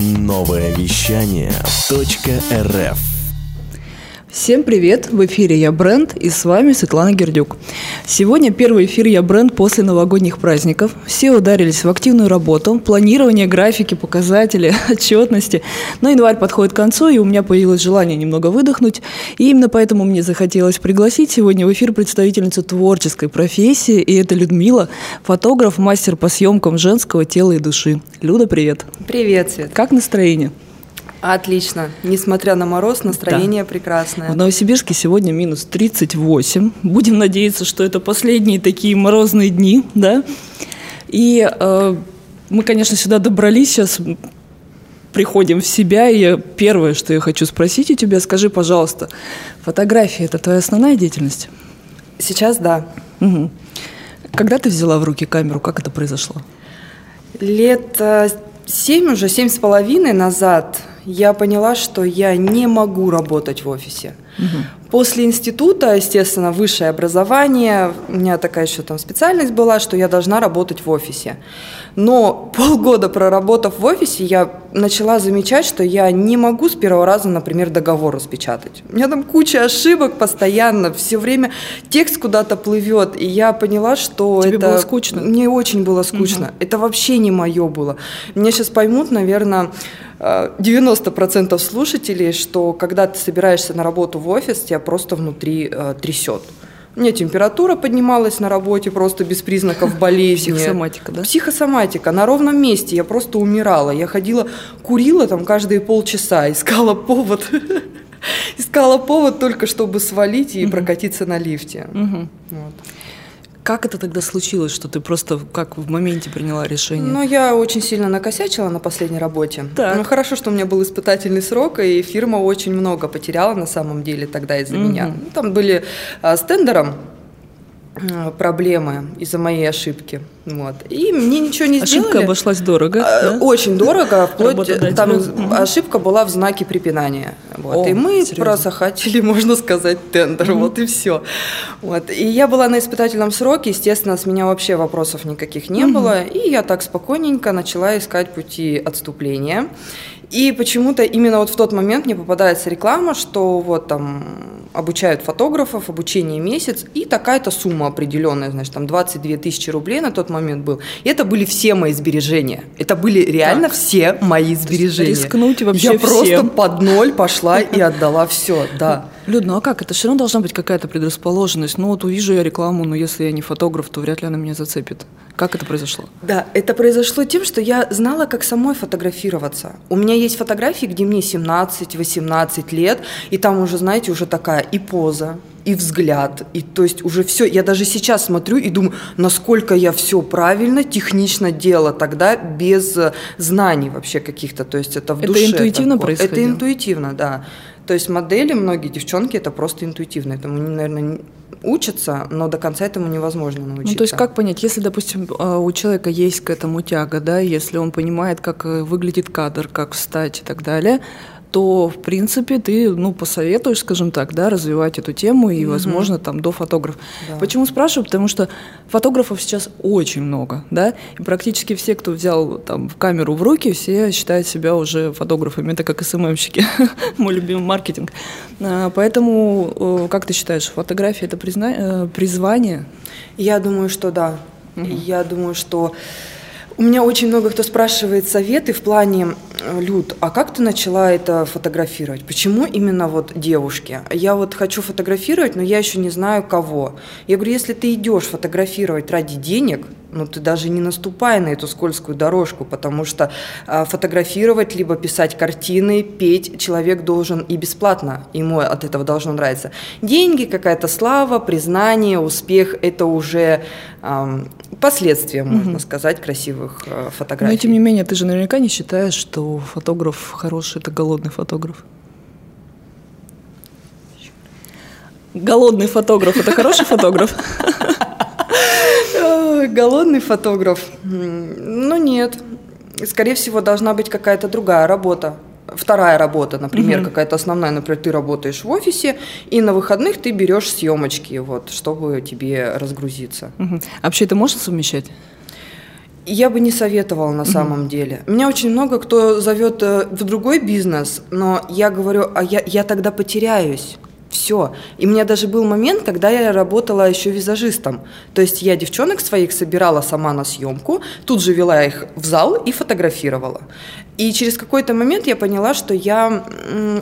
Новое вещание .рф Всем привет! В эфире «Я бренд» и с вами Светлана Гердюк. Сегодня первый эфир «Я бренд» после новогодних праздников. Все ударились в активную работу, планирование графики, показатели, отчетности. Но январь подходит к концу, и у меня появилось желание немного выдохнуть. И именно поэтому мне захотелось пригласить сегодня в эфир представительницу творческой профессии, и это Людмила, фотограф, мастер по съемкам женского тела и души. Люда, привет! Привет, Свет! Как настроение? Отлично. Несмотря на мороз, настроение да. прекрасное. В Новосибирске сегодня минус 38. Будем надеяться, что это последние такие морозные дни, да? И э, мы, конечно, сюда добрались, сейчас приходим в себя, и первое, что я хочу спросить у тебя, скажи, пожалуйста, фотография – это твоя основная деятельность? Сейчас да. Угу. Когда ты взяла в руки камеру, как это произошло? Лет э, семь уже, семь с половиной назад я поняла, что я не могу работать в офисе. Угу. После института, естественно, высшее образование, у меня такая еще там специальность была, что я должна работать в офисе. Но полгода проработав в офисе, я начала замечать, что я не могу с первого раза, например, договор распечатать. У меня там куча ошибок постоянно, все время текст куда-то плывет, и я поняла, что Тебе это... было скучно? Мне очень было скучно. Угу. Это вообще не мое было. Меня сейчас поймут, наверное, 90% э, слушателей, что когда ты собираешься на работу в офис, тебя просто внутри э, трясет. У меня температура поднималась на работе просто без признаков болезни. Психосоматика, да? Психосоматика. На ровном месте я просто умирала. Я ходила, курила там каждые полчаса, искала повод. Искала повод только, чтобы свалить и прокатиться на лифте. Вот. Как это тогда случилось, что ты просто как в моменте приняла решение? Ну, я очень сильно накосячила на последней работе. Так. Ну, хорошо, что у меня был испытательный срок, и фирма очень много потеряла на самом деле тогда из-за угу. меня. Ну, там были а, с тендером проблемы из-за моей ошибки. Вот. И мне ничего не сделали. Ошибка обошлась дорого. А, да? Очень дорого, вплоть там угу. ошибка была в знаке препинания. Вот. О, и мы серьезно? просохатили, можно сказать, тендер. Угу. Вот и все. Вот. И я была на испытательном сроке, естественно, с меня вообще вопросов никаких не угу. было. И я так спокойненько начала искать пути отступления. И почему-то именно вот в тот момент мне попадается реклама, что вот там обучают фотографов, обучение месяц, и такая-то сумма определенная, значит, там 22 тысячи рублей на тот момент был. И это были все мои сбережения. Это были реально так. все мои сбережения. Рискнуть вообще Я всем. просто под ноль пошла и отдала все, да. Люд, ну а как? Это все равно должна быть какая-то предрасположенность. Ну вот увижу я рекламу, но если я не фотограф, то вряд ли она меня зацепит. Как это произошло? Да, это произошло тем, что я знала, как самой фотографироваться. У меня есть фотографии, где мне 17-18 лет, и там уже, знаете, уже такая и поза, и взгляд, и то есть уже все. Я даже сейчас смотрю и думаю, насколько я все правильно, технично делала тогда без знаний вообще каких-то. То есть это в это душе. Это интуитивно такое. происходило? Это интуитивно, да. То есть модели, многие девчонки, это просто интуитивно. Этому, наверное, учатся, но до конца этому невозможно научиться. Ну, то есть как понять, если, допустим, а, у человека есть к этому тяга, да, если он понимает, как э, выглядит кадр, как встать и так далее, то, в принципе, ты, ну, посоветуешь, скажем так, да, развивать эту тему и, возможно, угу. там, до фотографа. Да. Почему спрашиваю? Потому что фотографов сейчас очень много, да, и практически все, кто взял, там, камеру в руки, все считают себя уже фотографами, это как СММщики, мой любимый маркетинг. А, поэтому, как ты считаешь, фотография – это призна... Э, призвание? Я думаю, что да. Угу. Я думаю, что у меня очень много кто спрашивает советы в плане, э, Люд, а как ты начала это фотографировать? Почему именно вот девушки? Я вот хочу фотографировать, но я еще не знаю кого. Я говорю, если ты идешь фотографировать ради денег, ну ты даже не наступай на эту скользкую дорожку, потому что э, фотографировать, либо писать картины, петь человек должен и бесплатно, ему от этого должно нравиться. Деньги, какая-то слава, признание, успех – это уже э, последствия, можно угу. сказать, красивых э, фотографий. Но тем не менее, ты же наверняка не считаешь, что фотограф хороший – это голодный фотограф? Голодный фотограф – это хороший фотограф? Голодный фотограф? Ну нет. Скорее всего, должна быть какая-то другая работа. Вторая работа, например, угу. какая-то основная, например, ты работаешь в офисе, и на выходных ты берешь съемочки, вот, чтобы тебе разгрузиться. Угу. А вообще это можно совмещать? Я бы не советовала на самом деле. Меня очень много кто зовет э, в другой бизнес, но я говорю, а я, я тогда потеряюсь. Все. И у меня даже был момент, когда я работала еще визажистом. То есть я девчонок своих собирала сама на съемку, тут же вела их в зал и фотографировала. И через какой-то момент я поняла, что я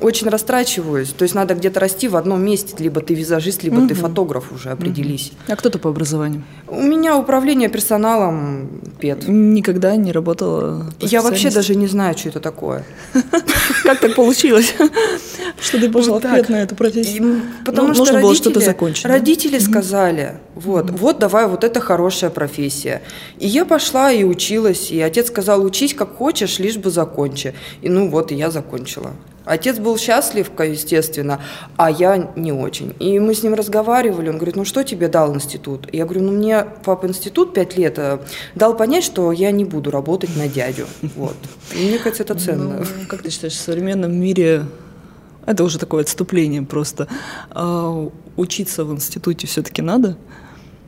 очень растрачиваюсь. То есть надо где-то расти в одном месте. Либо ты визажист, либо угу. ты фотограф уже, определись. А кто ты по образованию? У меня управление персоналом ПЕТ. Никогда не работала Я вообще даже не знаю, что это такое. Как так получилось, что ты пошла в ПЕТ на эту профессию? Потому что нужно было что-то закончить. Родители сказали, вот, вот давай, вот это хорошая профессия. И я пошла и училась, и отец сказал, учись как хочешь, лишь бы закончи. И ну вот, и я закончила. Отец был счастлив, естественно, а я не очень. И мы с ним разговаривали, он говорит, ну что тебе дал институт? Я говорю, ну мне папа институт пять лет э, дал понять, что я не буду работать на дядю. Вот. И мне кажется, это ценно. Ну, как ты считаешь, в современном мире это уже такое отступление просто. А учиться в институте все-таки надо?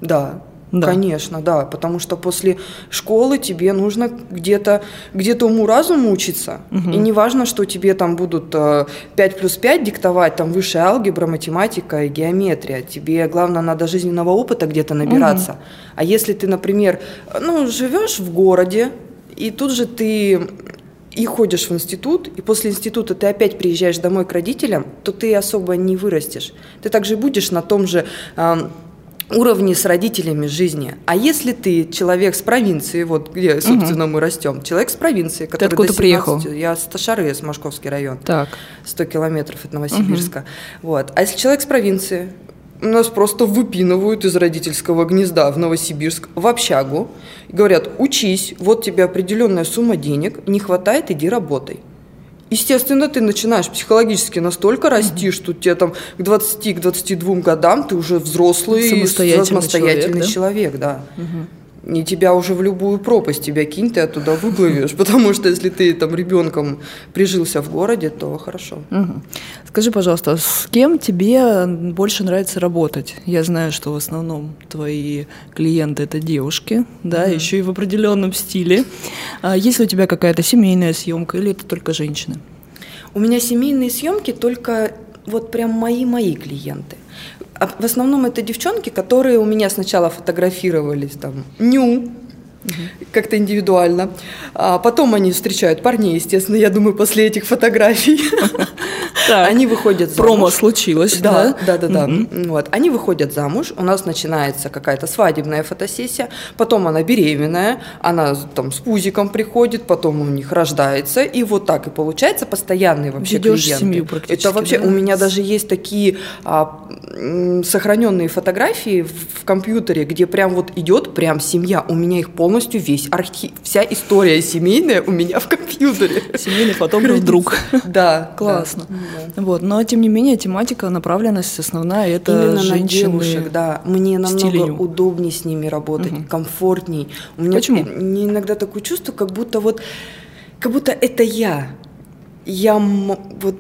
Да, да. Конечно, да, потому что после школы тебе нужно где-то где уму-разуму учиться. Угу. И не важно, что тебе там будут 5 э, плюс 5 диктовать, там высшая алгебра, математика и геометрия. Тебе, главное, надо жизненного опыта где-то набираться. Угу. А если ты, например, ну, живешь в городе, и тут же ты и ходишь в институт, и после института ты опять приезжаешь домой к родителям, то ты особо не вырастешь. Ты также будешь на том же уровне с родителями жизни. А если ты человек с провинции, вот где, собственно, угу. мы растем, человек с провинции, который ты откуда 17, приехал? Я с Ташары, с Машковский район. Так. 100 километров от Новосибирска. Угу. Вот. А если человек с провинции, нас просто выпинывают из родительского гнезда в Новосибирск, в общагу, и говорят, учись, вот тебе определенная сумма денег, не хватает, иди работай. Естественно, ты начинаешь психологически настолько расти, mm-hmm. что тебе там к 20, к 22 годам ты уже взрослый, самостоятельный, самостоятельный человек, человек да. Mm-hmm и тебя уже в любую пропасть тебя кинь, ты оттуда выплывешь, потому что если ты там ребенком прижился в городе, то хорошо. Угу. Скажи, пожалуйста, с кем тебе больше нравится работать? Я знаю, что в основном твои клиенты это девушки, да, угу. еще и в определенном стиле. А есть ли у тебя какая-то семейная съемка или это только женщины? У меня семейные съемки только вот прям мои-мои клиенты. А в основном это девчонки, которые у меня сначала фотографировались там ню, как-то индивидуально. А потом они встречают парней, естественно, я думаю, после этих фотографий. Они выходят замуж. Промо случилось, да? Да, да, да. Вот. Они выходят замуж, у нас начинается какая-то свадебная фотосессия, потом она беременная, она там с пузиком приходит, потом у них рождается, и вот так и получается постоянный вообще Ведешь клиенты. семью практически. Это вообще, у меня даже есть такие а, сохраненные фотографии в компьютере, где прям вот идет прям семья, у меня их полностью весь архив, вся история семейная у меня в компьютере. Семейный фотограф друг. Да. Классно. Да. Вот, но тем не менее тематика, направленность основная это Именно женщины. на девушек, да. Мне намного стилью. удобнее с ними работать, угу. комфортней. У меня Почему? Иногда такое чувство, как будто вот, как будто это я. Я вот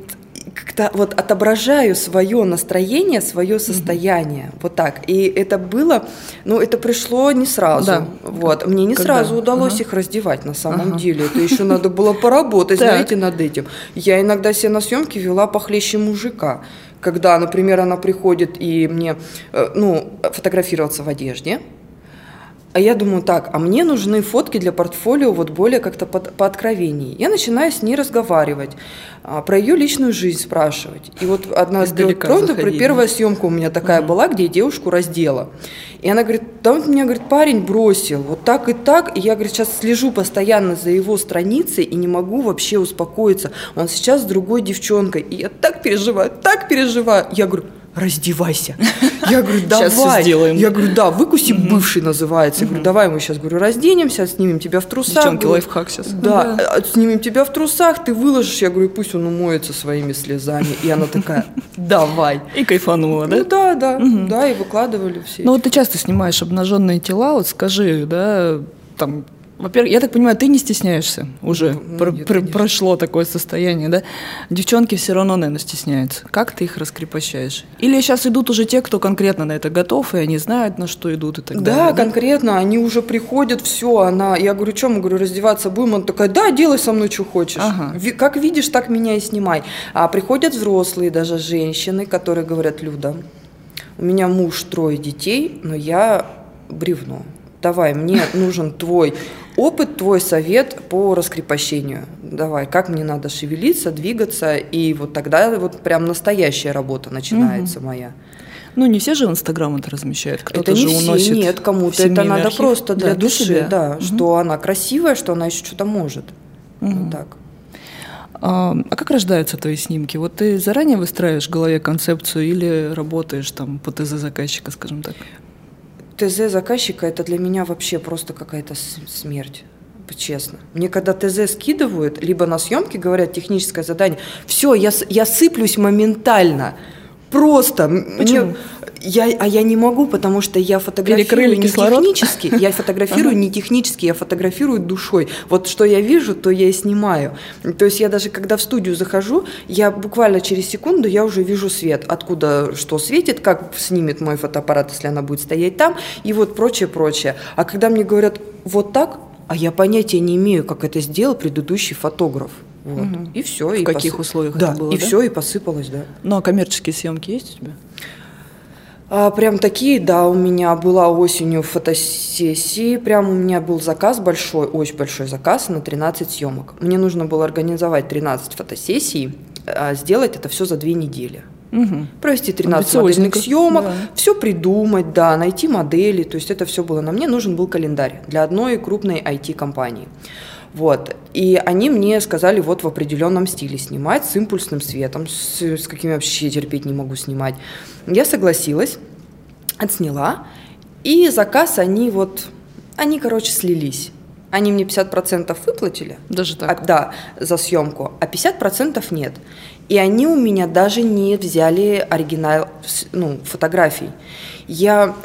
как-то вот отображаю свое настроение, свое состояние, mm-hmm. вот так. И это было, ну, это пришло не сразу, да. вот. Мне не Когда? сразу удалось ага. их раздевать на самом ага. деле. Это еще надо было поработать, знаете, над этим. Я иногда себе на съемке вела похлеще мужика когда, например, она приходит и мне, э, ну, фотографироваться в одежде, а я думаю, так, а мне нужны фотки для портфолио вот более как-то под, по откровенней. Я начинаю с ней разговаривать, а, про ее личную жизнь спрашивать. И вот одна правда, первая съемка у меня такая угу. была, где я девушку раздела. И она говорит, да он меня, говорит, парень бросил, вот так и так. И я, говорит, сейчас слежу постоянно за его страницей и не могу вообще успокоиться. Он сейчас с другой девчонкой. И я так переживаю, так переживаю. Я говорю, раздевайся. Я говорю, давай. Сейчас сделаем. Я говорю, да, выкуси бывший называется. Я говорю, давай мы сейчас, говорю, разденемся, снимем тебя в трусах. Девчонки, лайфхак сейчас. Да, да, снимем тебя в трусах, ты выложишь. Я говорю, пусть он умоется своими слезами. И она такая, давай. И кайфанула, да? Ну да, да, да, и выкладывали все. Ну вот ты часто снимаешь обнаженные тела, вот скажи, да, там Во-первых, я так понимаю, ты не стесняешься уже. Ну, Про- нет, конечно. прошло такое состояние, да? Девчонки все равно, наверное, стесняются. Как ты их раскрепощаешь? Или сейчас идут уже те, кто конкретно на это готов, и они знают, на что идут и так Да, далее. конкретно, они уже приходят, все, она, я говорю, что, мы, говорю, раздеваться будем, она такая, да, делай со мной, что хочешь. Ага. Ви- как видишь, так меня и снимай. А приходят взрослые, даже женщины, которые говорят, Люда, у меня муж, трое детей, но я бревно. Давай, мне нужен твой опыт, твой совет по раскрепощению. Давай, как мне надо шевелиться, двигаться, и вот тогда вот прям настоящая работа начинается моя. Ну, не все же в Инстаграм это размещают. Кто-то же все, уносит нет, кому-то это надо архив. просто для Да, души, себя. да, Мгм. что она красивая, что она еще что-то может. Вот так. А, а как рождаются твои снимки? Вот ты заранее выстраиваешь в голове концепцию или работаешь там по ТЗ заказчика, скажем так? ТЗ заказчика это для меня вообще просто какая-то смерть. Честно. Мне когда ТЗ скидывают, либо на съемке говорят техническое задание, все, я, я сыплюсь моментально. Просто. М- Почему? Мне, я, а я не могу, потому что я фотографирую Перекрыли не кислород? технически. Я фотографирую не технически, я фотографирую душой. Вот что я вижу, то я и снимаю. То есть я даже когда в студию захожу, я буквально через секунду я уже вижу свет, откуда что светит, как снимет мой фотоаппарат, если она будет стоять там, и вот прочее, прочее. А когда мне говорят вот так, а я понятия не имею, как это сделал предыдущий фотограф. Вот. Мгм. И все. В каких условиях да, это было, И да? все, и посыпалось, да. Ну, а коммерческие съемки есть у тебя? А, прям такие, да, у меня была осенью фотосессии, прям у меня был заказ большой, очень большой заказ на 13 съемок. Мне нужно было организовать 13 фотосессий, а сделать это все за две недели. Мгм. Провести 13 Амбициозненько, модельных съемок, да. все придумать, да, найти модели, то есть это все было на мне. Нужен был календарь для одной крупной IT-компании. Вот. И они мне сказали вот в определенном стиле снимать, с импульсным светом, с, с каким я вообще терпеть не могу снимать. Я согласилась, отсняла, и заказ они вот, они, короче, слились. Они мне 50% выплатили, Даже а, так? да, за съемку, а 50% нет. И они у меня даже не взяли оригинал ну, фотографий. Я,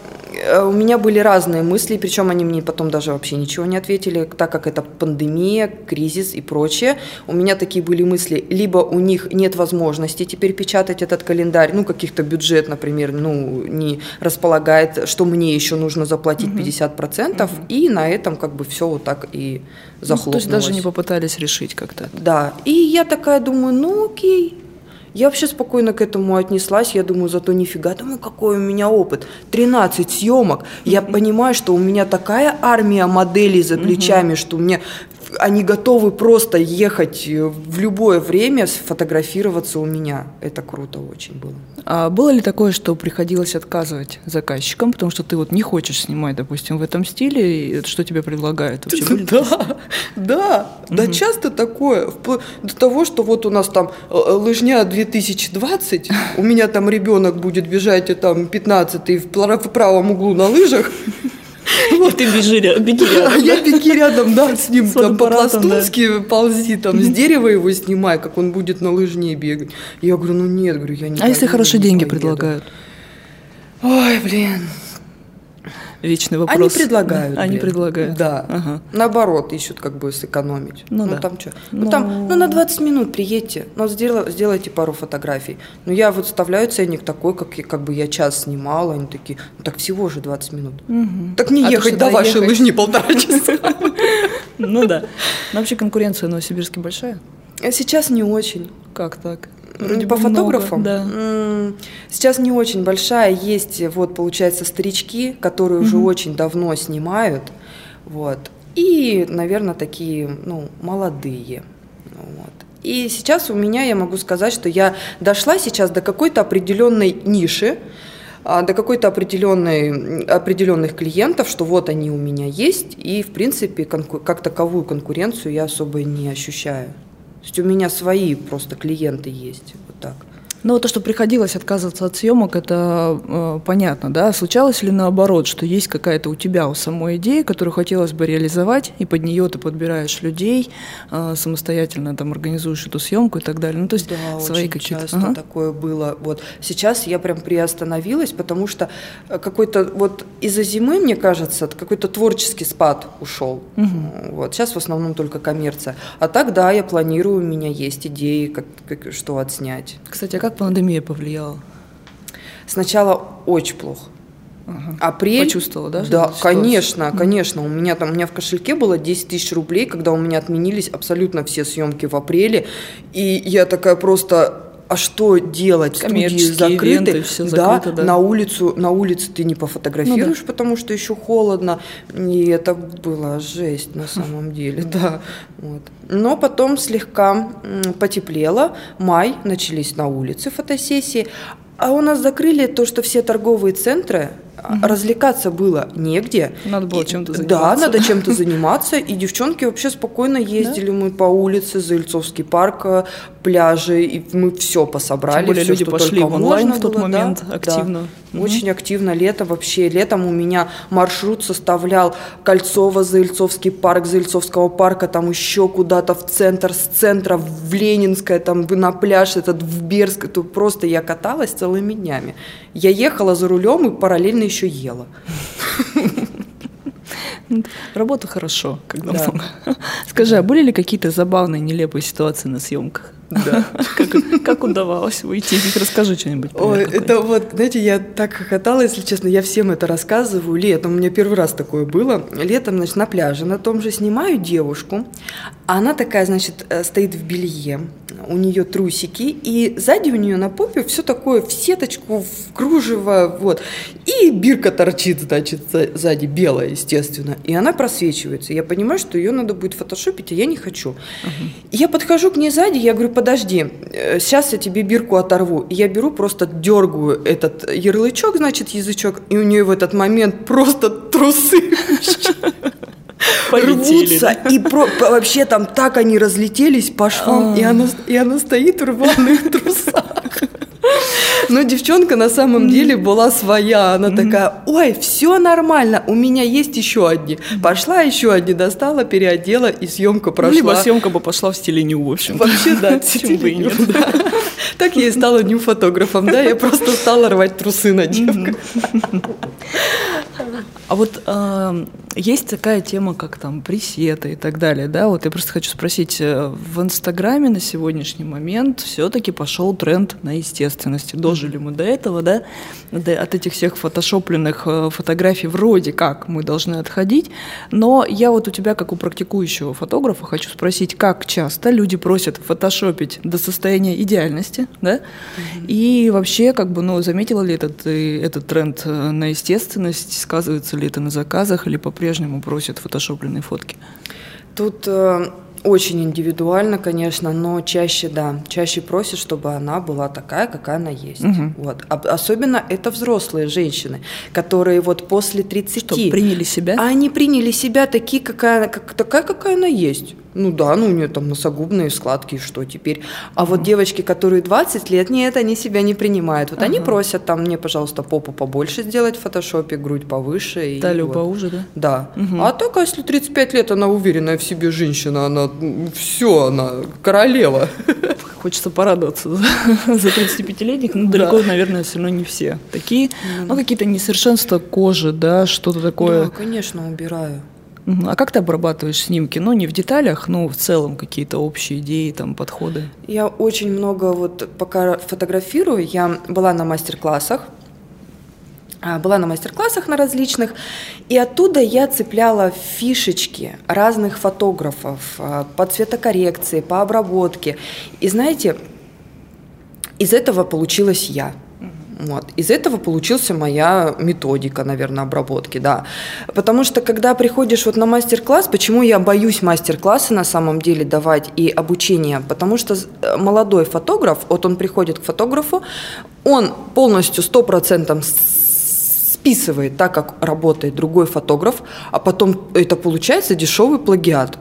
у меня были разные мысли, причем они мне потом даже вообще ничего не ответили, так как это пандемия, кризис и прочее. У меня такие были мысли, либо у них нет возможности теперь печатать этот календарь, ну, каких-то бюджет, например, ну, не располагает, что мне еще нужно заплатить 50%, и на этом как бы все вот так и Ну, захлопнулось. то есть даже не попытались решить как-то. Да, и я такая думаю, ну окей. Я вообще спокойно к этому отнеслась. Я думаю, зато нифига, думаю, какой у меня опыт. 13 съемок. Я понимаю, что у меня такая армия моделей за плечами, что мне они готовы просто ехать э, в любое время, сфотографироваться у меня. Это круто очень было. А было ли такое, что приходилось отказывать заказчикам, потому что ты вот не хочешь снимать, допустим, в этом стиле, и что тебе предлагают? Вообще были такие Да, да, да, часто такое. До того, что вот у нас там э, э, лыжня 2020, у меня там ребенок будет бежать и там 15 в пла- в правом углу на лыжах, И ты бежи, беги а рядом. я беги рядом, да, с ним там по-пластунски ползи, там с дерева его снимай, как он будет на лыжне бегать. Я говорю, ну нет, говорю, я не А если хорошие деньги поеду». предлагают? Ой, блин. Вечный вопрос. Они предлагают. Они блин. предлагают. Да. Ага. Наоборот, ищут как бы сэкономить. Ну Ну, да. там что? Ну, Ну- там, ну на 20 минут приедьте, но сделай- сделайте пару фотографий. Ну я вот вставляю ценник такой, как, как бы я час снимала, они такие, ну так всего же 20 минут. Мгм. Так не А ехать до вашей ехать. лыжни полтора часа. Ну да. Но вообще конкуренция в Новосибирске большая? Сейчас не очень. Как так? Вроде По бы много, фотографам? Да. Сейчас не очень большая. Есть, вот, получается, старички, которые уже очень давно снимают. Вот. И, наверное, такие, ну, молодые. Вот. И сейчас у меня, я могу сказать, что я дошла сейчас до какой-то определенной ниши, а, до какой-то определенной, определенных клиентов, что вот они у меня есть, и, в принципе, конку- как таковую конкуренцию я особо не ощущаю. То есть у меня свои просто клиенты есть, вот так. Ну, то, что приходилось отказываться от съемок, это э, понятно, да? Случалось ли наоборот, что есть какая-то у тебя у самой идея, которую хотелось бы реализовать, и под нее ты подбираешь людей, э, самостоятельно там организуешь эту съемку и так далее? Ну, то есть да, свои очень часто ага. такое было. Вот сейчас я прям приостановилась, потому что э, какой-то вот из-за зимы, мне кажется, какой-то творческий спад ушел. Угу. Вот сейчас в основном только коммерция. А так, да, я планирую, у меня есть идеи, как, как что отснять. Кстати, а как пандемия повлияла? Сначала очень плохо. Ага. Апрель. Почувствовала, да? Да, конечно, конечно. У меня там, у меня в кошельке было 10 тысяч рублей, когда у меня отменились абсолютно все съемки в апреле. И я такая просто а что делать? Студии закрыты. все да, закрыто, да, на улицу, на улице ты не пофотографируешь, ну, да. потому что еще холодно. И это была жесть на самом деле, да. Вот. Но потом слегка потеплело. Май, начались на улице фотосессии. А у нас закрыли то, что все торговые центры, угу. развлекаться было негде. Надо было чем-то заниматься. Да, надо чем-то заниматься. И девчонки вообще спокойно ездили мы по улице, Заильцовский парк, э, пляжи, и мы все пособрали. Тем более люди пошли в онлайн в тот момент активно. Очень активно лето вообще. Летом у меня маршрут составлял Кольцово-Заильцовский парк, Заильцовского парка, там еще куда-то в центр, с центра в Ленинское, там на пляж этот в Берск. Это просто я каталась целыми днями. Я ехала за рулем и параллельно еще ела. Работа хорошо, когда да. много. Скажи, а были ли какие-то забавные, нелепые ситуации на съемках? Да. Как, как удавалось выйти из них? Расскажи что-нибудь. Ой, это вот, знаете, я так хохотала, если честно, я всем это рассказываю. Летом, у меня первый раз такое было. Летом, значит, на пляже на том же снимаю девушку. Она такая, значит, э, стоит в белье, у нее трусики, и сзади у нее на попе все такое в сеточку, в кружево, вот. И бирка торчит, значит, сзади, белая, естественно. И она просвечивается. Я понимаю, что ее надо будет фотошопить, а я не хочу. Я подхожу к ней сзади, я говорю, подожди, сейчас э, я тебе бирку оторву. И я беру, просто дергаю этот ярлычок, значит, язычок, и у нее в этот момент просто трусы рвутся, и про, вообще там так они разлетелись по швам, и она, и она стоит в рваных трусах. Но девчонка на самом деле была своя. Она такая, ой, все нормально, у меня есть еще одни. Пошла еще одни, достала, переодела, и съемка прошла. Либо съемка бы пошла в стиле ню, в общем. Вообще, да, почему бы и нет. Так я и стала ню-фотографом, да, я просто стала рвать трусы на девках. А вот э, есть такая тема, как там пресеты и так далее, да? Вот я просто хочу спросить, э, в Инстаграме на сегодняшний момент все-таки пошел тренд на естественности. Дожили мы до этого, да? От этих всех фотошопленных э, фотографий вроде как мы должны отходить. Но я вот у тебя, как у практикующего фотографа, хочу спросить, как часто люди просят фотошопить до состояния идеальности, да? Mm-hmm. И вообще, как бы, ну, заметила ли этот, этот тренд э, на естественность? Сказывается ли это на заказах или по-прежнему просят фотошопленные фотки? Тут э, очень индивидуально, конечно, но чаще, да, чаще просят, чтобы она была такая, какая она есть. Угу. Вот. А, особенно это взрослые женщины, которые вот после 30... Что, приняли себя? Они приняли себя такие, какая, как, такая, какая она есть. Ну да, ну у нее там носогубные складки, что теперь. А вот девочки, которые 20 лет, нет, они себя не принимают. Вот ага. они просят там мне, пожалуйста, попу побольше сделать в фотошопе, грудь повыше. Талию вот. поуже, да? Да. Угу. А только если 35 лет, она уверенная в себе женщина, она все, она королева. Хочется порадоваться за 35-летних, но далеко, да. наверное, все равно не все такие. Ну, какие-то несовершенства кожи, да, что-то такое. Да, конечно, убираю. А как ты обрабатываешь снимки? Ну, не в деталях, но в целом какие-то общие идеи, там, подходы. Я очень много вот пока фотографирую. Я была на мастер-классах, а, была на мастер-классах на различных, и оттуда я цепляла фишечки разных фотографов а, по цветокоррекции, по обработке. И знаете, из этого получилась я. Вот. Из этого получился моя методика, наверное, обработки, да. Потому что, когда приходишь вот на мастер-класс, почему я боюсь мастер-классы на самом деле давать и обучение? Потому что э, молодой фотограф, вот он приходит к фотографу, он полностью, сто процентов списывает так, как работает другой фотограф, а потом это получается дешевый плагиат.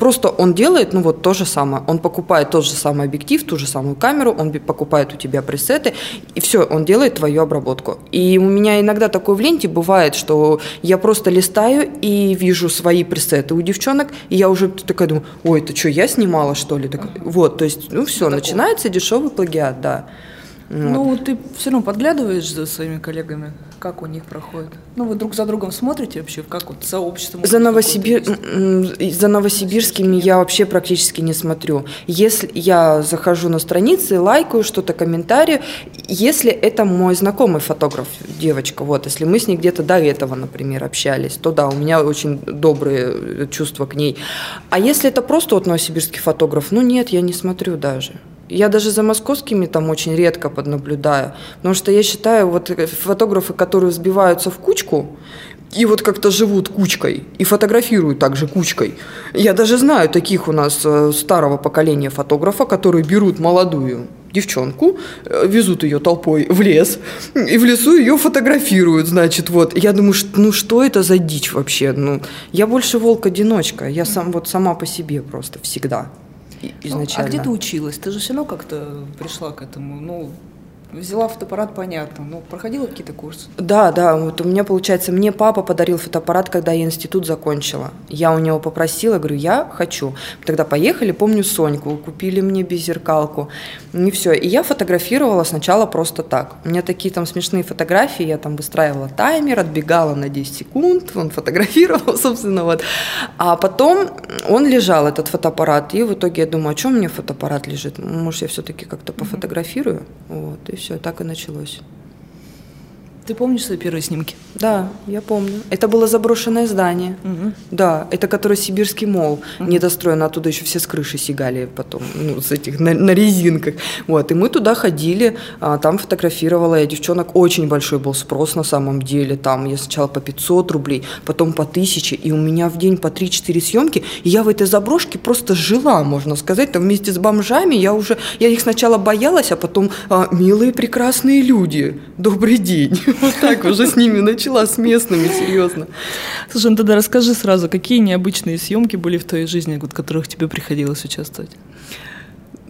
Просто он делает, ну вот то же самое. Он покупает тот же самый объектив, ту же самую камеру, он покупает у тебя пресеты, и все, он делает твою обработку. И у меня иногда такое в ленте бывает, что я просто листаю и вижу свои пресеты у девчонок, и я уже такая думаю, ой, это что, я снимала, что ли? Так, вот, то есть, ну все, начинается дешевый плагиат, да. Ну, ты все равно подглядываешь за своими коллегами, как у них проходит. Ну, вы друг за другом смотрите вообще, как вот сообщество? За, Новосибир... за новосибирскими я вообще практически не смотрю. Если я захожу на страницы, лайкаю что-то, комментарии, если это мой знакомый фотограф, девочка, вот, если мы с ней где-то до этого, например, общались, то да, у меня очень добрые чувства к ней. А если это просто вот новосибирский фотограф, ну нет, я не смотрю даже. Я даже за московскими там очень редко поднаблюдаю, потому что я считаю, вот фотографы, которые сбиваются в кучку, и вот как-то живут кучкой и фотографируют также кучкой. Я даже знаю таких у нас э, старого поколения фотографа, которые берут молодую девчонку, э, везут ее толпой в лес, и в лесу ее фотографируют, значит, вот. Я думаю, ну что это за дичь вообще? Ну, я больше волк-одиночка, я сам, вот сама по себе просто всегда изначально. Ну, а где ты училась? Ты же все равно как-то пришла к этому. Ну, Взяла фотоаппарат, понятно. Ну, проходила какие-то курсы? Да, да. Вот у меня, получается, мне папа подарил фотоаппарат, когда я институт закончила. Я у него попросила, говорю, я хочу. Тогда поехали, помню Соньку, купили мне беззеркалку. И все. И я фотографировала сначала просто так. У меня такие там смешные фотографии, я там выстраивала таймер, отбегала на 10 секунд, он фотографировал, собственно, вот. А потом он лежал, этот фотоаппарат, и в итоге я думаю, а чем мне фотоаппарат лежит? Может, я все-таки как-то пофотографирую? Вот, и все, так и началось. Ты помнишь свои первые снимки? Да, я помню. Это было заброшенное здание. Угу. Да, это который сибирский мол, угу. недостроен, оттуда еще все с крыши сигали потом, ну, с этих, на, на резинках. Вот, и мы туда ходили, а, там фотографировала я девчонок, очень большой был спрос на самом деле, там я сначала по 500 рублей, потом по 1000, и у меня в день по 3-4 съемки, и я в этой заброшке просто жила, можно сказать, там вместе с бомжами, я уже, я их сначала боялась, а потом, а, милые прекрасные люди, добрый день. Вот так уже с ними начала, с местными, серьезно. Слушай, ну тогда расскажи сразу, какие необычные съемки были в твоей жизни, в которых тебе приходилось участвовать?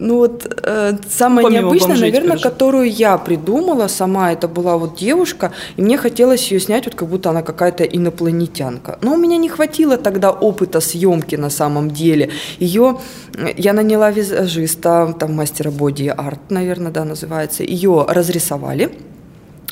Ну вот э, самое Помимо необычное, бомжить, наверное, скажи. которую я придумала сама, это была вот девушка, и мне хотелось ее снять, вот как будто она какая-то инопланетянка. Но у меня не хватило тогда опыта съемки на самом деле. Ее я наняла визажиста, там мастера боди-арт, наверное, да, называется. Ее разрисовали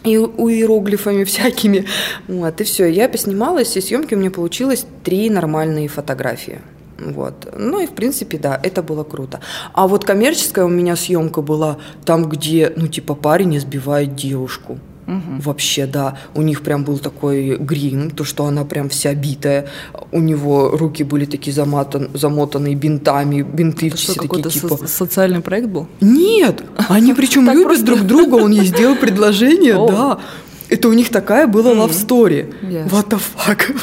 и у иероглифами всякими. Вот, и все. Я поснималась, и съемки у меня получилось три нормальные фотографии. Вот. Ну и в принципе, да, это было круто. А вот коммерческая у меня съемка была там, где, ну, типа, парень избивает девушку. Угу. Вообще, да. У них прям был такой грим, то, что она прям вся битая. У него руки были такие замотан, замотанные бинтами, бинты Это все что, такие типа. Со- социальный проект был? Нет, они причем любят друг друга. Он ей сделал предложение, да. Это у них такая была love story. What the fuck?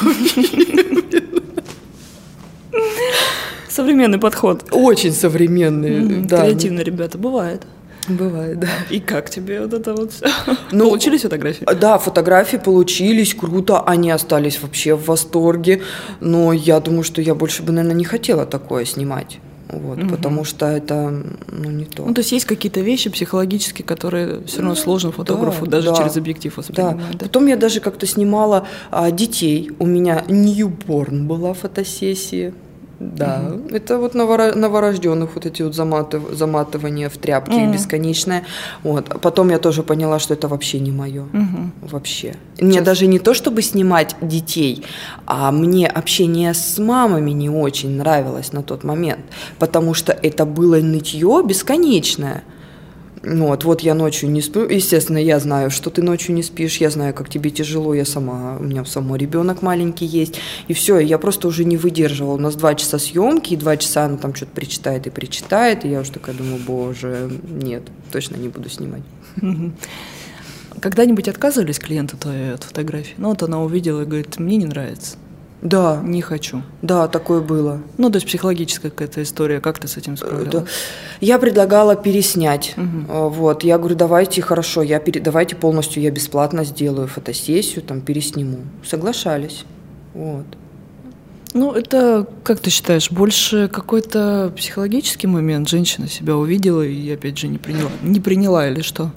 Современный подход. Очень современный, да. Креативно, ребята, бывает. Бывает, да. И как тебе вот это вот все? Ну, получились фотографии? Да, фотографии получились, круто, они остались вообще в восторге, но я думаю, что я больше бы, наверное, не хотела такое снимать. Вот, угу. потому что это ну, не то. Ну, то есть есть какие-то вещи психологические, которые все равно ну, сложно фотографу да, даже да, через объектив воспринимать. Да. да. Потом я даже как-то снимала а, детей. У меня ньюборн была фотосессия. Да, угу. это вот новорожденных вот эти вот заматыв, заматывания в тряпки угу. бесконечное. Вот. Потом я тоже поняла, что это вообще не мое. Угу. Вообще. Мне Сейчас. даже не то, чтобы снимать детей, а мне общение с мамами не очень нравилось на тот момент, потому что это было нытье бесконечное. Ну вот, вот я ночью не сплю. Естественно, я знаю, что ты ночью не спишь, я знаю, как тебе тяжело, я сама, у меня самой ребенок маленький есть. И все, я просто уже не выдерживала. У нас два часа съемки, и два часа она там что-то причитает и причитает, и я уже такая думаю, боже, нет, точно не буду снимать. Когда-нибудь отказывались клиенты твоей от фотографии? Ну вот она увидела и говорит, мне не нравится. Да. Не хочу. Да, такое было. Ну, то есть психологическая какая-то история. Как ты с этим справилась? Да. Я предлагала переснять. Угу. Вот. Я говорю, давайте, хорошо, я пере... давайте полностью я бесплатно сделаю фотосессию, там, пересниму. Соглашались. Вот. Ну, это, как ты считаешь, больше какой-то психологический момент? Женщина себя увидела и, опять же, не приняла, не приняла или что?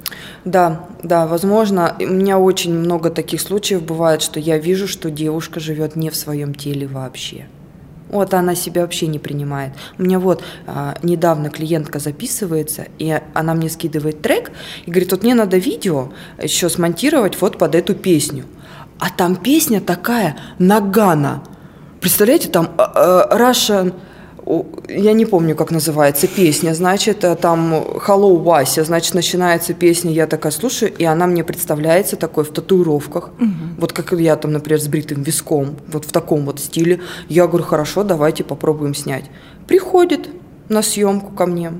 Да, да, возможно. У меня очень много таких случаев бывает, что я вижу, что девушка живет не в своем теле вообще. Вот она себя вообще не принимает. У меня вот а, недавно клиентка записывается, и она мне скидывает трек и говорит, вот мне надо видео еще смонтировать вот под эту песню. А там песня такая Нагана – Представляете, там э, э, Russian, я не помню, как называется песня, значит, э, там Hello Вася, значит, начинается песня, я такая слушаю, и она мне представляется такой в татуировках, угу. вот как я там, например, с бритым виском, вот в таком вот стиле. Я говорю, хорошо, давайте попробуем снять. Приходит на съемку ко мне,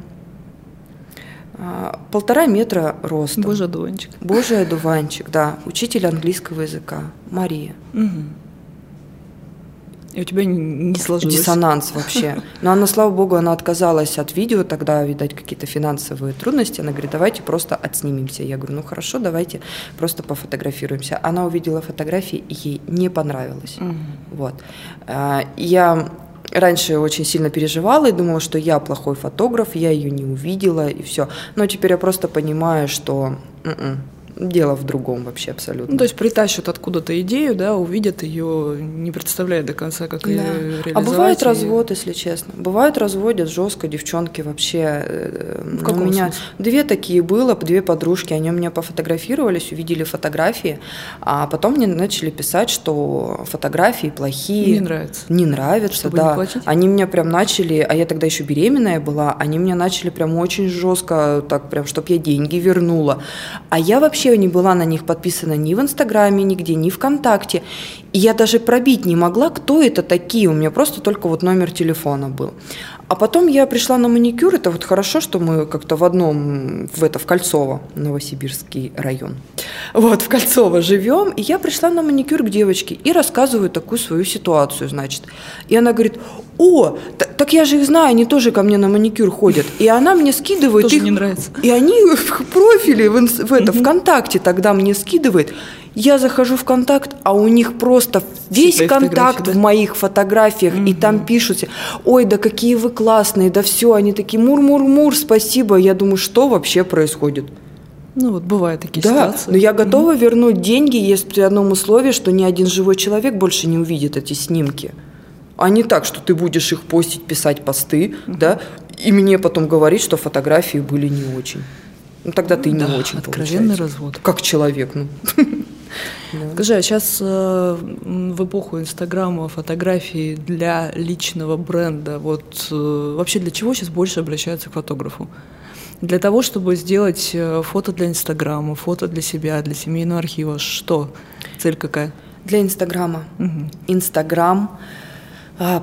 полтора метра роста. Божий одуванчик. Божий одуванчик, да. Учитель английского языка Мария. Угу. И у тебя не сложилось? Диссонанс вообще. Но она, слава богу, она отказалась от видео, тогда, видать, какие-то финансовые трудности. Она говорит, давайте просто отснимемся. Я говорю, ну хорошо, давайте просто пофотографируемся. Она увидела фотографии, и ей не понравилось. Угу. Вот. А, я раньше очень сильно переживала и думала, что я плохой фотограф, я ее не увидела и все. Но теперь я просто понимаю, что м-м, дело в другом вообще абсолютно. Ну, то есть притащат откуда-то идею, да, увидят ее, не представляя до конца, как да. ее реализовать. А бывает и... развод, если честно. Бывают разводят жестко, девчонки вообще. Э, в каком у меня смысле? две такие было, две подружки, они у меня пофотографировались, увидели фотографии, а потом мне начали писать, что фотографии плохие. Не нравятся. Не нравятся, Чтобы да. Не они меня прям начали, а я тогда еще беременная была, они меня начали прям очень жестко, так прям, чтобы я деньги вернула. А я вообще вообще не была на них подписана ни в Инстаграме, нигде, ни ВКонтакте. И я даже пробить не могла, кто это такие. У меня просто только вот номер телефона был. А потом я пришла на маникюр. Это вот хорошо, что мы как-то в одном, в это, в Кольцово, Новосибирский район. Вот, в Кольцово живем. И я пришла на маникюр к девочке и рассказываю такую свою ситуацию, значит. И она говорит, о, так я же их знаю, они тоже ко мне на маникюр ходят. И она мне скидывает тоже их. не нравится. И они в профиле в, в это, ВКонтакте тогда мне скидывает. Я захожу в контакт, а у них просто весь контакт да? в моих фотографиях, угу. и там пишут, ой, да какие вы классные, да все, они такие мур-мур-мур, спасибо. Я думаю, что вообще происходит? Ну вот бывают такие да, ситуации. но я готова mm вернуть деньги, если при одном условии, что ни один живой человек больше не увидит эти снимки. А не так, что ты будешь их постить, писать посты, да, и мне потом говорить, что фотографии были не очень. Ну тогда ты да, не очень откровенный получается. развод. Как человек, ну. Да. Скажи, а сейчас э, в эпоху Инстаграма фотографии для личного бренда, вот э, вообще для чего сейчас больше обращаются к фотографу? Для того, чтобы сделать э, фото для Инстаграма, фото для себя, для семейного архива, что? Цель какая? Для Инстаграма. Инстаграм. А,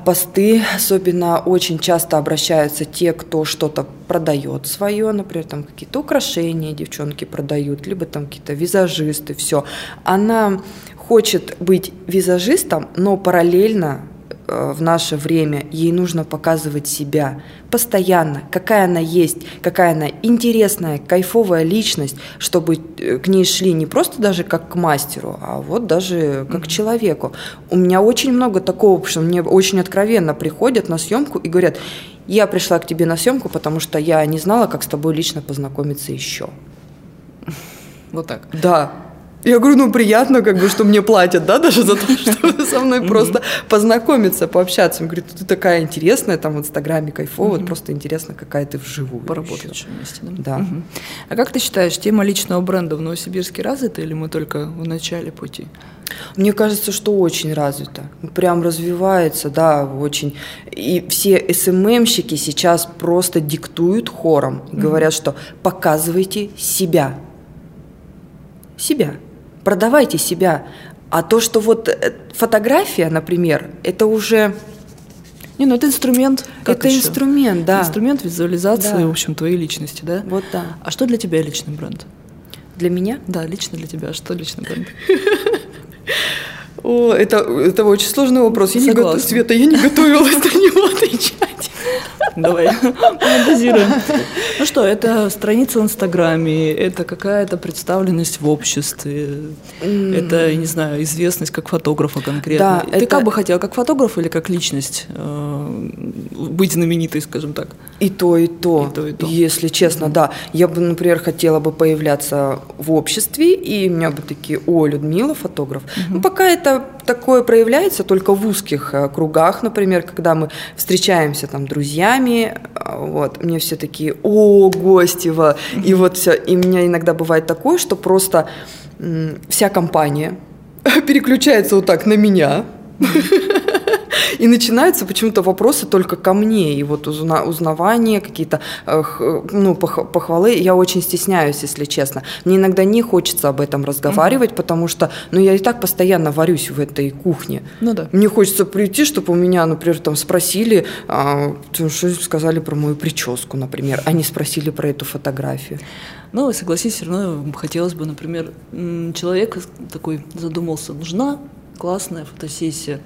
посты, особенно очень часто обращаются те, кто что-то продает свое, например, там какие-то украшения девчонки продают, либо там какие-то визажисты, все. Она хочет быть визажистом, но параллельно в наше время, ей нужно показывать себя постоянно, какая она есть, какая она интересная, кайфовая личность, чтобы э, к ней шли не просто даже как к мастеру, а вот даже как к человеку. У меня очень много такого, что мне очень откровенно приходят на съемку и говорят, я пришла к тебе на съемку, потому что я не знала, как с тобой лично познакомиться еще. Вот так. Да. Я говорю, ну приятно, как бы, что мне платят, да, даже за то, что со мной просто познакомиться, пообщаться. Он говорит, ты такая интересная, там в Инстаграме кайфово, просто интересно, какая ты вживую. Поработать вместе, да? Да. А как ты считаешь, тема личного бренда в Новосибирске развита или мы только в начале пути? Мне кажется, что очень развито. Прям развивается, да, очень. И все СММщики сейчас просто диктуют хором. Говорят, что показывайте себя. Себя продавайте себя. А то, что вот э, фотография, например, это уже... Не, ну это инструмент. Как это еще? инструмент, да. Инструмент визуализации, да. в общем, твоей личности, да? Вот да. А что для тебя личный бренд? Для меня? Да, лично для тебя. Что личный бренд? О, это, это очень сложный вопрос. Я не готов, Света, я не готовилась на него отвечать. Давай, фантазируем. Ну что, это страница в Инстаграме, это какая-то представленность в обществе, это, не знаю, известность как фотографа конкретно. Да, Ты как бы хотела, как фотограф или как личность э, быть знаменитой, скажем так? И то, и то. И то, и то. Если честно, да. Я бы, например, хотела бы появляться в обществе, и меня бы такие, о, Людмила, фотограф. Ну, пока это такое проявляется только в узких э, кругах, например, когда мы встречаемся там друзьями, а, вот, мне все такие, о, Гостева, и вот все. И у меня иногда бывает такое, что просто вся компания переключается вот так на меня, и начинаются почему-то вопросы только ко мне. И вот узна- узнавания, какие-то э, ну, пох- похвалы. Я очень стесняюсь, если честно. Мне иногда не хочется об этом разговаривать, потому что ну, я и так постоянно варюсь в этой кухне. Ну да. Мне хочется прийти, чтобы у меня, например, там спросили, а, ты что сказали про мою прическу, например, а не спросили про эту фотографию. Ну, согласись, все равно хотелось бы, например, человек такой задумался, нужна классная фотосессия.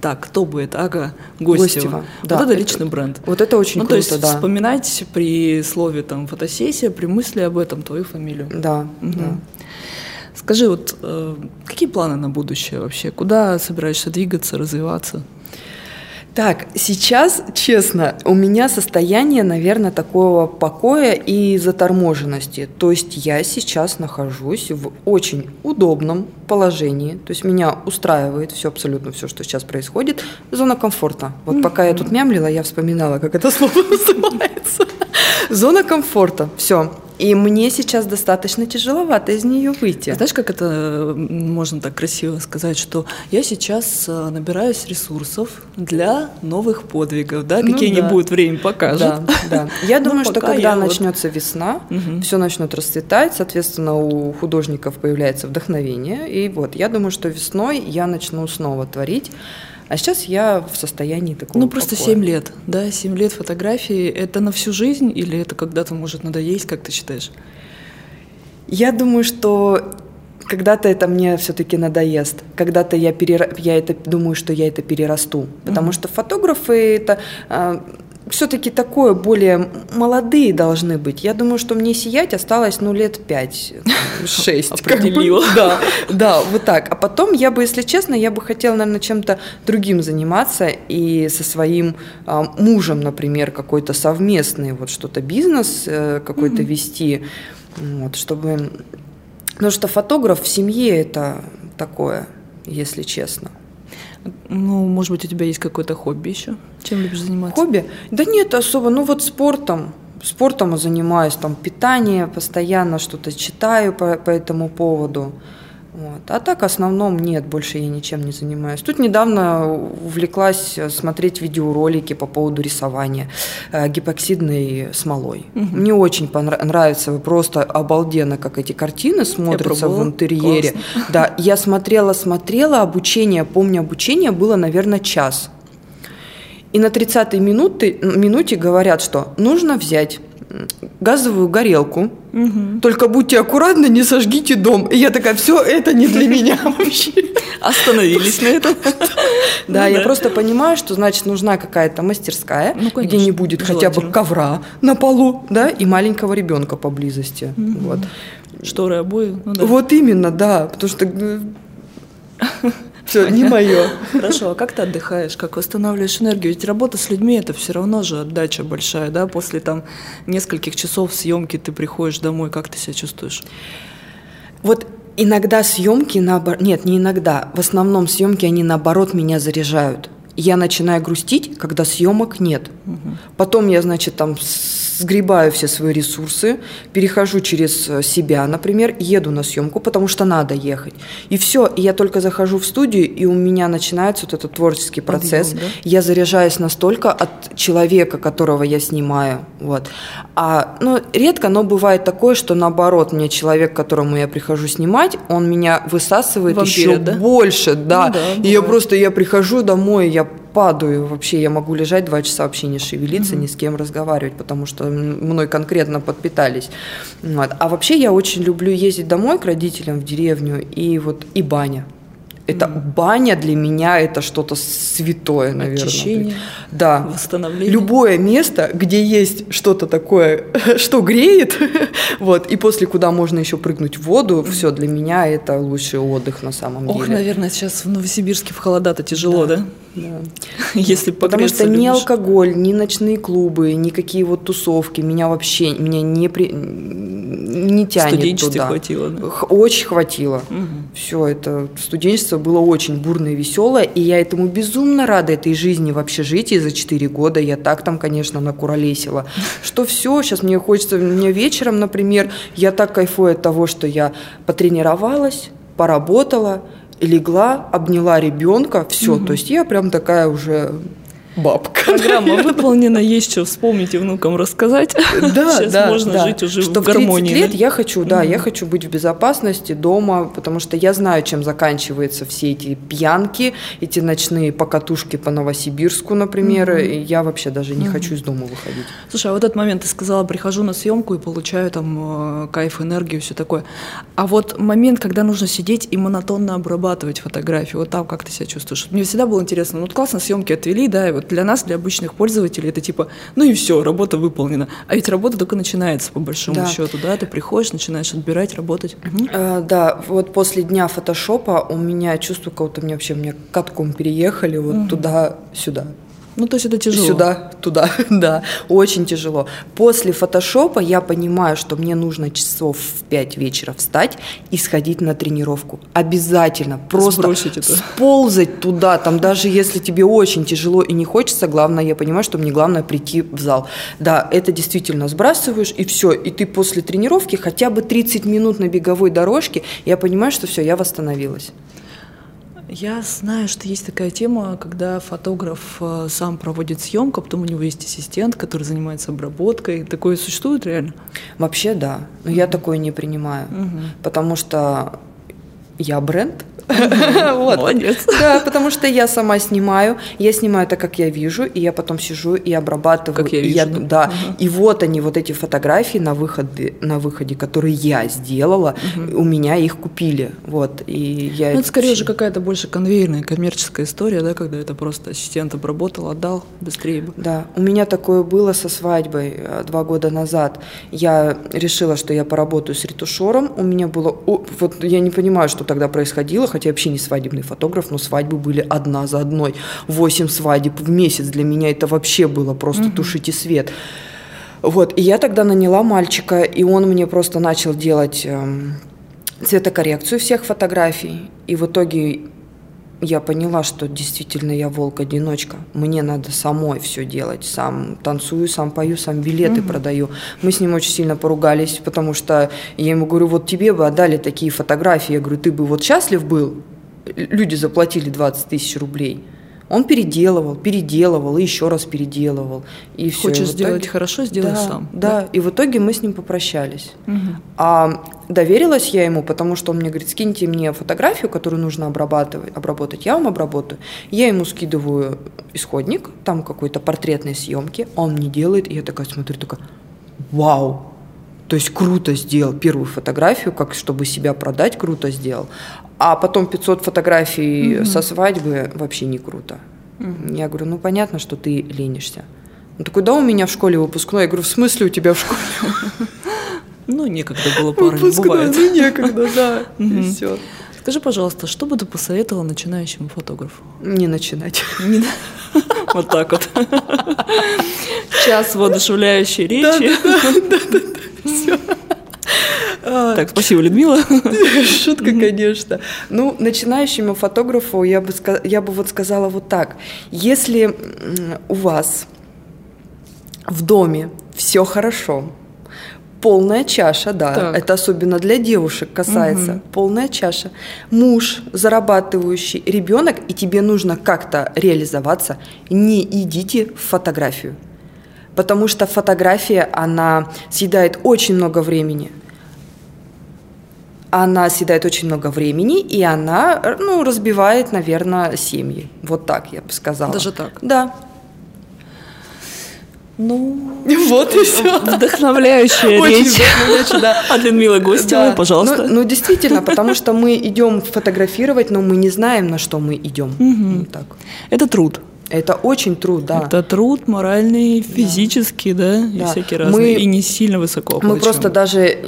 Так, кто бы это? Ага, Гостева. Гостева, да, вот это, это- личный бренд. Вот это очень ну, то круто, есть да. вспоминать при слове там фотосессия, при мысли об этом твою фамилию. Да, Мгм. да. Скажи, вот э, какие планы на будущее вообще? Куда собираешься двигаться, развиваться? Так, сейчас, честно, у меня состояние, наверное, такого покоя и заторможенности. То есть я сейчас нахожусь в очень удобном положении. То есть меня устраивает все абсолютно все, что сейчас происходит. Зона комфорта. Вот пока я тут мямлила, я вспоминала, как это слово называется. Зона комфорта. Все. И мне сейчас достаточно тяжеловато из нее выйти. Знаешь, как это можно так красиво сказать, что я сейчас э, набираюсь ресурсов для новых подвигов, да? Ну Какие да. они будут, время покажет. Да, да. Я Ну, думаю, что когда вот- начнется весна, все начнет расцветать, соответственно, у художников появляется вдохновение. И вот я думаю, что весной я начну снова творить. А сейчас я в состоянии такого. Ну, просто покоя. 7 лет, да, 7 лет фотографии, это на всю жизнь или это когда-то может надоесть, как ты считаешь? Я думаю, что когда-то это мне все-таки надоест. Когда-то я, перера- я это думаю, что я это перерасту. Потому что фотографы это все-таки такое более молодые должны быть. Я думаю, что мне сиять осталось ну лет пять, шесть. как бы. Определила. Да, да, вот так. А потом я бы, если честно, я бы хотела, наверное, чем-то другим заниматься и со своим а, мужем, например, какой-то совместный вот что-то бизнес э, какой-то вести, вот, чтобы... Потому что фотограф в семье это такое, если честно. Ну, может быть, у тебя есть какое-то хобби еще? Чем любишь заниматься? Хобби? Да нет, особо. Ну вот спортом. Спортом занимаюсь, там питание, постоянно что-то читаю по, по этому поводу. Вот. А так в основном нет, больше я ничем не занимаюсь. Тут недавно увлеклась смотреть видеоролики по поводу рисования э, гипоксидной смолой. Мне очень понра- нравится, просто обалденно, как эти картины смотрятся в интерьере. Классно. Да, я смотрела, смотрела, обучение, помню, обучение было, наверное, час. И на 30-й минуты, минуте говорят, что нужно взять газовую горелку, только будьте аккуратны, не сожгите дом. И я такая, все, это не для меня вообще. Остановились на этом. Да, Ну я просто понимаю, что значит нужна какая-то мастерская, Ну, где не будет хотя бы ковра на полу, да, и маленького ребенка поблизости. Вот. Шторы, обои, ну да. вот именно, да, потому что все не мое. Хорошо, а как ты отдыхаешь, как восстанавливаешь энергию? Ведь работа с людьми это все равно же отдача большая, да? После там нескольких часов съемки ты приходишь домой, как ты себя чувствуешь? Вот иногда съемки наоборот, нет, не иногда, в основном съемки они наоборот меня заряжают. Я начинаю грустить, когда съемок нет. Потом я, значит, там сгребаю все свои ресурсы, перехожу через э, себя, например, еду на съемку, потому что надо ехать. И все, и я только захожу в студию, и у меня начинается вот этот творческий процесс. Подъем, да? Я заряжаюсь настолько от человека, которого я снимаю. Вот. А, ну, редко, но бывает такое, что наоборот, мне человек, которому я прихожу снимать, он меня высасывает Вампирит, еще да? больше, да. Ну да, и я бывает. просто, я прихожу домой, я падаю вообще, я могу лежать два часа вообще не шевелиться, ни с кем разговаривать, потому что мной конкретно подпитались. Вот. А вообще я очень люблю ездить домой к родителям в деревню и вот и баня. Это баня для меня это что-то святое, наверное. Очищение, да. восстановление. Любое место, где есть что-то такое, что греет, вот, и после куда можно еще прыгнуть в воду, все для меня это лучший отдых на самом деле. Ох, наверное, сейчас в Новосибирске в холода-то тяжело, да? да? Да. Если Потому что любишь. ни алкоголь, ни ночные клубы, никакие вот тусовки меня вообще меня не при... не тянет туда. хватило. Да? Очень хватило. Угу. Все это студенчество было очень бурное и веселое, и я этому безумно рада этой жизни в общежитии за 4 года. Я так там, конечно, накуролесила, что все, сейчас мне хочется, мне вечером, например, я так кайфую от того, что я потренировалась, поработала, легла, обняла ребенка, все. Угу. То есть я прям такая уже бабка. Программа выполнена, есть что вспомнить и внукам рассказать. Да, Сейчас да, можно да. жить уже что в гармонии. В 30 лет да? я хочу, да, угу. я хочу быть в безопасности дома, потому что я знаю, чем заканчиваются все эти пьянки, эти ночные покатушки по Новосибирску, например. Угу. И я вообще даже не угу. хочу из дома выходить. Слушай, а вот этот момент ты сказала, прихожу на съемку и получаю там э, кайф, энергию, все такое. А вот момент, когда нужно сидеть и монотонно обрабатывать фотографию, вот там как ты себя чувствуешь? Мне всегда было интересно, ну вот классно съемки отвели, да, и вот для нас, для обычных пользователей, это типа, ну и все, работа выполнена. А ведь работа только начинается, по большому да. счету, да? Ты приходишь, начинаешь отбирать, работать. Угу. А, да, вот после дня фотошопа у меня чувство, как будто мне вообще мне катком переехали вот угу. туда-сюда. Ну, то есть это тяжело. Сюда, туда, да, очень тяжело. После фотошопа я понимаю, что мне нужно часов в 5 вечера встать и сходить на тренировку. Обязательно. Просто сползать туда, там даже если тебе очень тяжело и не хочется, главное, я понимаю, что мне главное прийти в зал. Да, это действительно сбрасываешь, и все. И ты после тренировки хотя бы 30 минут на беговой дорожке, я понимаю, что все, я восстановилась. Я знаю, что есть такая тема, когда фотограф э, сам проводит съемку, а потом у него есть ассистент, который занимается обработкой. Такое существует реально? Вообще да, но я такое не принимаю, угу. потому что я бренд, вот. Молодец. Да, потому что я сама снимаю, я снимаю так, как я вижу, и я потом сижу и обрабатываю. Как я вижу. Я, да. Угу. И вот они, вот эти фотографии на выходе, на выходе, которые я сделала, угу. у меня их купили. Вот. И я ну, это скорее же какая-то больше конвейерная коммерческая история, да, когда это просто ассистент обработал, отдал быстрее бы. Да. У меня такое было со свадьбой э, два года назад. Я решила, что я поработаю с ретушером. У меня было... Вот я не понимаю, что тогда происходило, хотя я вообще не свадебный фотограф, но свадьбы были одна за одной. Восемь свадеб в месяц для меня это вообще было просто угу. тушите свет. Вот, и я тогда наняла мальчика, и он мне просто начал делать э, цветокоррекцию всех фотографий. И в итоге я поняла, что действительно я волк-одиночка. Мне надо самой все делать. Сам танцую, сам пою, сам билеты угу. продаю. Мы с ним очень сильно поругались, потому что я ему говорю, вот тебе бы отдали такие фотографии. Я говорю, ты бы вот счастлив был? Люди заплатили 20 тысяч рублей. Он переделывал, переделывал и еще раз переделывал. И все. Хочешь и сделать итоге... хорошо, сделай да, сам. Да, да, и в итоге мы с ним попрощались. Угу. А доверилась я ему, потому что он мне говорит, скиньте мне фотографию, которую нужно обрабатывать, обработать, я вам обработаю. Я ему скидываю исходник, там какой-то портретной съемки, он мне делает, и я такая смотрю, такая, вау, то есть круто сделал первую фотографию, как чтобы себя продать, круто сделал. А потом 500 фотографий угу. со свадьбы вообще не круто. Угу. Я говорю, ну понятно, что ты ленишься. Он такой, да, у меня в школе выпускной. Я говорю, в смысле у тебя в школе? Ну, некогда было, парень, бывает. Ну, некогда, да, и все. Скажи, пожалуйста, что бы ты посоветовала начинающему фотографу? Не начинать. Вот так вот. Час воодушевляющей речи. Да, да, да, все. Так, спасибо, Людмила. Шутка, конечно. Ну, начинающему фотографу я бы, я бы вот сказала вот так. Если у вас в доме все хорошо, полная чаша, да, так. это особенно для девушек касается, угу. полная чаша. Муж, зарабатывающий, ребенок, и тебе нужно как-то реализоваться, не идите в фотографию. Потому что фотография, она съедает очень много времени она съедает очень много времени, и она, ну, разбивает, наверное, семьи. Вот так я бы сказала. Даже так? Да. Ну, вот и все. Вдохновляющая речь от Людмилы Гостевой, пожалуйста. Ну, ну, действительно, потому что мы идем фотографировать, но мы не знаем, на что мы идем. Так. Это труд. Это очень труд, да. Это труд моральный, физический, да, да. и всякие разные, мы, и не сильно высоко. Мы просто даже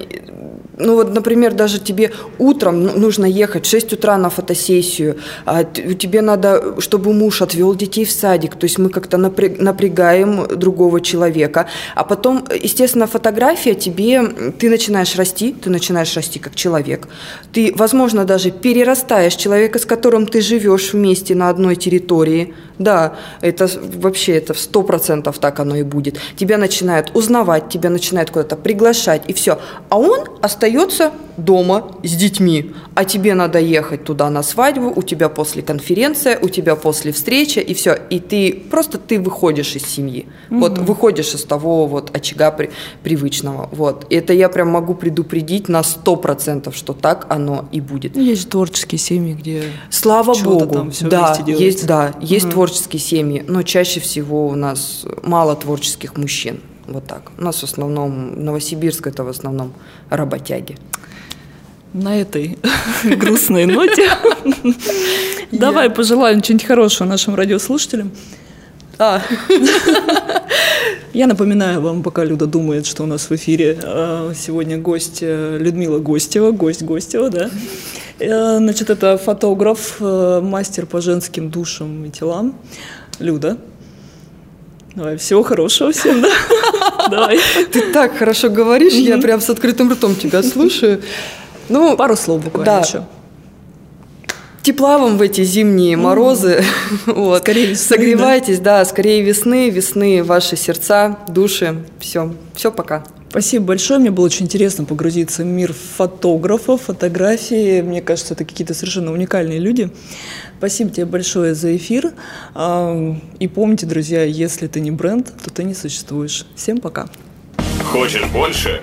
ну вот, например, даже тебе утром ну, нужно ехать в 6 утра на фотосессию, а тебе надо, чтобы муж отвел детей в садик, то есть мы как-то напрягаем другого человека, а потом, естественно, фотография тебе, ты начинаешь расти, ты начинаешь расти как человек, ты, возможно, даже перерастаешь человека, с которым ты живешь вместе на одной территории, да, это вообще это в сто процентов так оно и будет. Тебя начинают узнавать, тебя начинают куда-то приглашать, и все. А он остается дома с детьми, а тебе надо ехать туда на свадьбу, у тебя после конференция, у тебя после встречи, и все. И ты просто ты выходишь из семьи. Угу. Вот выходишь из того вот очага при, привычного. Вот. И это я прям могу предупредить на сто процентов, что так оно и будет. Есть творческие семьи, где Слава Богу, да, есть, да, есть угу. творческие семьи, но чаще всего у нас мало творческих мужчин. Вот так. У нас в основном, Новосибирск это в основном работяги. На этой грустной ноте давай пожелаем что-нибудь хорошего нашим радиослушателям. А. Я напоминаю вам, пока Люда думает, что у нас в эфире а, сегодня гость э, Людмила Гостева, гость Гостева, да. Э, значит, это фотограф, э, мастер по женским душам и телам. Люда, Давай, всего хорошего всем, да? Давай. Ты так хорошо говоришь, я прям с открытым ртом тебя слушаю. Ну, пару слов буквально еще. Тепла вам в эти зимние морозы. вот. Скорее весны, Согревайтесь, да? да, скорее весны, весны ваши сердца, души. Все, все, пока. Спасибо большое. Мне было очень интересно погрузиться в мир фотографов, фотографии. Мне кажется, это какие-то совершенно уникальные люди. Спасибо тебе большое за эфир. И помните, друзья, если ты не бренд, то ты не существуешь. Всем пока. Хочешь больше?